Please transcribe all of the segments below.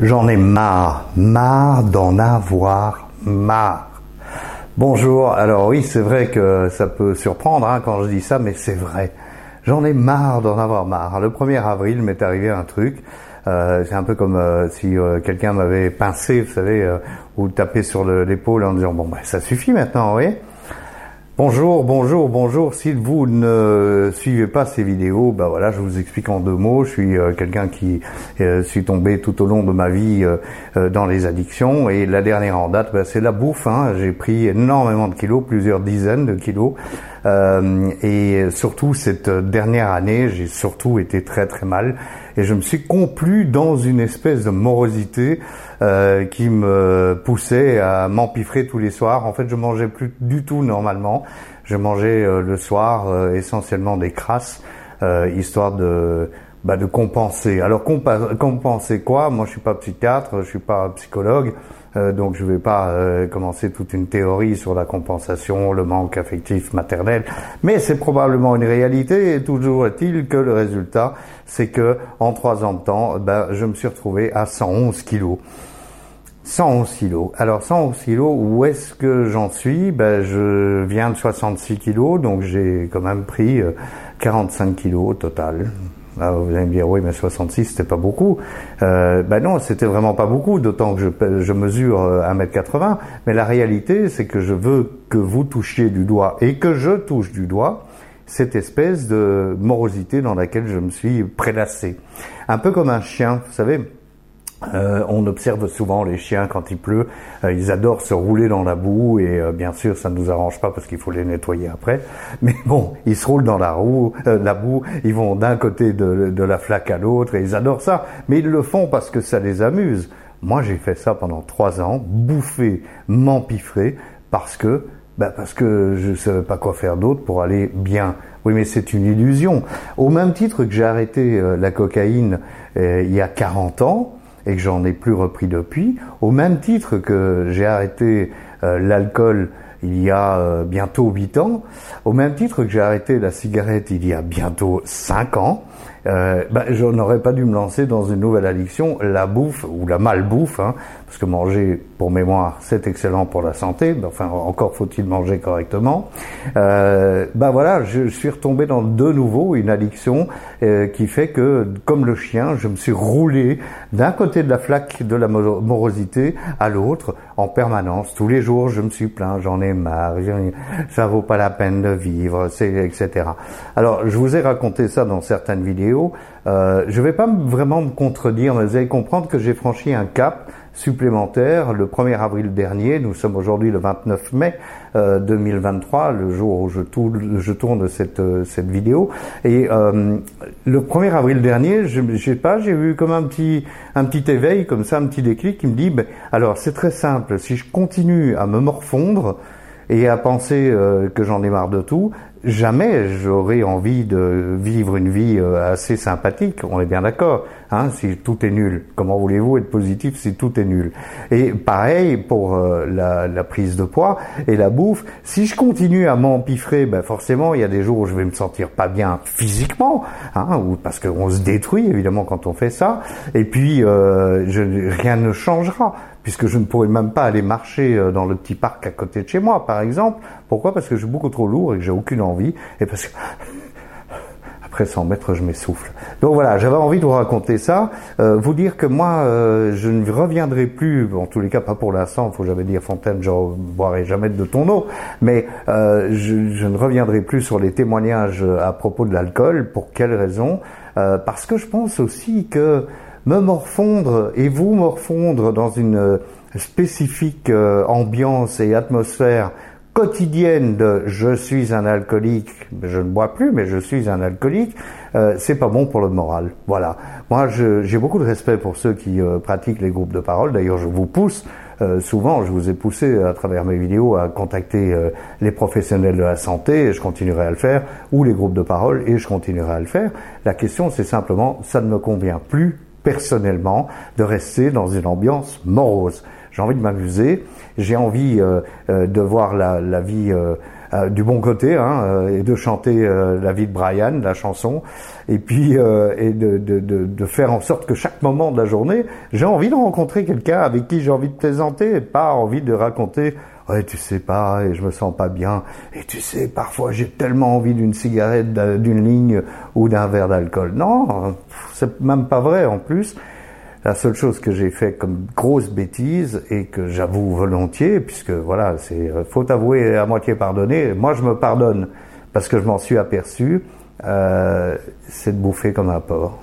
J'en ai marre, marre d'en avoir marre. Bonjour, alors oui, c'est vrai que ça peut surprendre hein, quand je dis ça, mais c'est vrai. J'en ai marre d'en avoir marre. Le 1er avril m'est arrivé un truc. Euh, c'est un peu comme euh, si euh, quelqu'un m'avait pincé, vous savez, ou tapé sur l'épaule en disant bon ben ça suffit maintenant, oui. Bonjour, bonjour, bonjour. Si vous ne suivez pas ces vidéos, ben voilà, je vous explique en deux mots. Je suis euh, quelqu'un qui euh, suis tombé tout au long de ma vie euh, dans les addictions et la dernière en date, ben, c'est la bouffe. Hein. J'ai pris énormément de kilos, plusieurs dizaines de kilos. Et surtout cette dernière année, j'ai surtout été très très mal et je me suis complu dans une espèce de morosité euh, qui me poussait à m'empiffrer tous les soirs. En fait, je mangeais plus du tout normalement. Je mangeais euh, le soir euh, essentiellement des crasses, histoire de bah, de compenser. Alors compenser quoi? Moi, je suis pas psychiatre, je suis pas psychologue. Euh, donc je ne vais pas euh, commencer toute une théorie sur la compensation, le manque affectif maternel, mais c'est probablement une réalité. Et toujours est-il que le résultat, c'est que en trois ans de temps, ben, je me suis retrouvé à 111 kilos. 111 kilos. Alors 111 kilos, où est-ce que j'en suis? Ben je viens de 66 kilos, donc j'ai quand même pris 45 euh, kilos au total. Ah, vous allez me dire, oui, mais 66, c'était pas beaucoup. Euh, ben non, c'était vraiment pas beaucoup, d'autant que je, je mesure 1m80. Euh, mais la réalité, c'est que je veux que vous touchiez du doigt et que je touche du doigt cette espèce de morosité dans laquelle je me suis prélassé. Un peu comme un chien, vous savez, euh, on observe souvent les chiens quand il pleut, euh, ils adorent se rouler dans la boue et euh, bien sûr ça ne nous arrange pas parce qu'il faut les nettoyer après. Mais bon, ils se roulent dans la, roue, la boue, ils vont d'un côté de, de, la flaque à l'autre et ils adorent ça. Mais ils le font parce que ça les amuse. Moi j'ai fait ça pendant trois ans, bouffer, m'empiffrer parce que ben parce que je ne savais pas quoi faire d'autre pour aller bien. Oui, mais c'est une illusion. Au même titre que j'ai arrêté la cocaïne il y a 40 ans, et que j'en ai plus repris depuis, au même titre que j'ai arrêté euh, l'alcool il y a euh, bientôt 8 ans, au même titre que j'ai arrêté la cigarette il y a bientôt 5 ans, euh, ben, je n'aurais pas dû me lancer dans une nouvelle addiction, la bouffe ou la malbouffe, hein, parce que manger, pour mémoire, c'est excellent pour la santé, ben, enfin encore faut-il manger correctement. Euh, ben voilà, je, suis retombé dans de nouveau une addiction euh, qui fait que, comme le chien, je me suis roulé d'un côté de la flaque de la morosité à l'autre en permanence. Tous les jours, je me suis plaint, j'en ai marre, ça vaut pas la peine de vivre, etc. Alors, je vous ai raconté ça dans certaines vidéos euh, je ne vais pas vraiment me contredire, mais vous allez comprendre que j'ai franchi un cap supplémentaire le 1er avril dernier. Nous sommes aujourd'hui le 29 mai 2023, euh, le jour où je tourne, euh, cette vidéo. Et le 1er avril dernier, je, je sais pas, j'ai eu comme un petit, un petit éveil, comme ça, un petit déclic qui me dit, ben, alors c'est très simple, si je continue à me morfondre, et à penser euh, que j'en ai marre de tout, jamais j'aurais envie de vivre une vie euh, assez sympathique, on est bien d'accord, hein, si tout est nul. Comment voulez-vous être positif si tout est nul? Et pareil pour euh, la, la, prise de poids et la bouffe, si je continue à m'empiffrer, ben forcément il y a des jours où je vais me sentir pas bien physiquement, hein, ou parce qu'on se détruit évidemment quand on fait ça, et puis je, rien ne changera puisque je ne pourrais même pas aller marcher euh, dans le petit parc à côté de chez moi, par exemple. Pourquoi? Parce que je suis beaucoup trop lourd et que j'ai aucune envie, et parce que après 100 mètres, je m'essouffle. Donc voilà, j'avais envie de vous raconter ça, euh, vous dire que moi, euh, je ne reviendrai plus, en tous les cas pas pour l'instant, il faut jamais dire Fontaine, je ne boirai jamais de ton eau, mais je, je, ne reviendrai plus sur les témoignages à propos de l'alcool. Pour quelle raison? Parce que je pense aussi que me morfondre et vous morfondre dans une euh, spécifique euh, ambiance et atmosphère quotidienne de je suis un alcoolique, je ne bois plus, mais je suis un alcoolique, euh, c'est pas bon pour le moral. Voilà. Moi, j'ai beaucoup de respect pour ceux qui euh, pratiquent les groupes de parole. D'ailleurs, je vous pousse. souvent, je vous ai poussé à travers mes vidéos à contacter les professionnels de la santé, et je continuerai à le faire, ou les groupes de parole, et je continuerai à le faire. La question, c'est simplement, ça ne me convient plus personnellement de rester dans une ambiance morose. j'ai envie de m'amuser, j'ai envie de voir la, la vie du bon côté hein, et de chanter la vie de Brian, la chanson, et puis et de, de, de, de, faire en sorte que chaque moment de la journée, j'ai envie de rencontrer quelqu'un avec qui j'ai envie de plaisanter, et pas envie de raconter ouais tu sais pas et je me sens pas bien et tu sais parfois j'ai tellement envie d'une cigarette d'une ligne ou d'un verre d'alcool non c'est même pas vrai en plus la seule chose que j'ai fait comme grosse bêtise et que j'avoue volontiers puisque voilà c'est euh, faut avouer à moitié pardonner moi je me pardonne parce que je m'en suis aperçu euh, c'est de bouffer comme un porc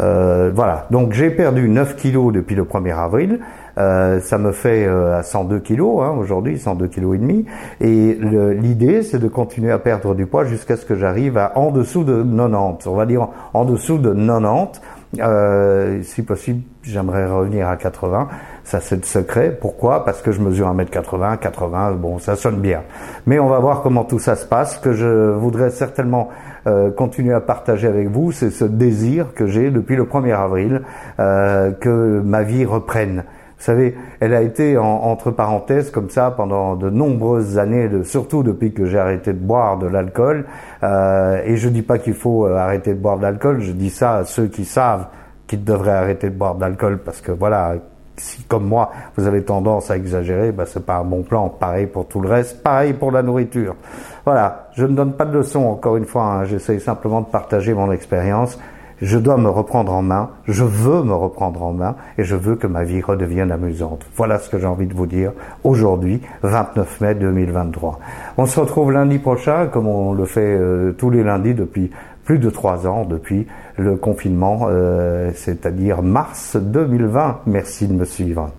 euh, voilà donc j'ai perdu 9 kilos depuis le 1er avril euh, ça me fait à 102 kilos hein, aujourd'hui, 102 kilos et demi. Et l'idée, c'est de continuer à perdre du poids jusqu'à ce que j'arrive à en dessous de 90. On va dire en dessous de 90. Euh, si possible, j'aimerais revenir à 80. Ça, c'est le secret. Pourquoi? Parce que je mesure 1m80, 80, bon, ça sonne bien. Mais on va voir comment tout ça se passe. Que je voudrais certainement euh, continuer à partager avec vous, c'est ce désir que j'ai depuis le 1er avril, euh, que ma vie reprenne. Vous savez, elle a été entre parenthèses comme ça pendant de nombreuses années, surtout depuis que j'ai arrêté de boire de l'alcool. Euh, et je dis pas qu'il faut euh, arrêter de boire de l'alcool, je dis ça à ceux qui savent qu'ils devraient arrêter de boire de l'alcool parce que voilà, si comme moi vous avez tendance à exagérer, bah c'est pas un bon plan. Pareil pour tout le reste, pareil pour la nourriture. Voilà, je ne donne pas de leçons encore une fois. Hein. J'essaye simplement de partager mon expérience je dois me reprendre en main, je veux me reprendre en main et je veux que ma vie redevienne amusante. Voilà ce que j'ai envie de vous dire aujourd'hui, 29 mai 2023. On se retrouve lundi prochain, comme on le fait euh, tous les lundis depuis plus de trois ans, depuis le confinement, euh, c'est-à-dire mars 2020. Merci de me suivre.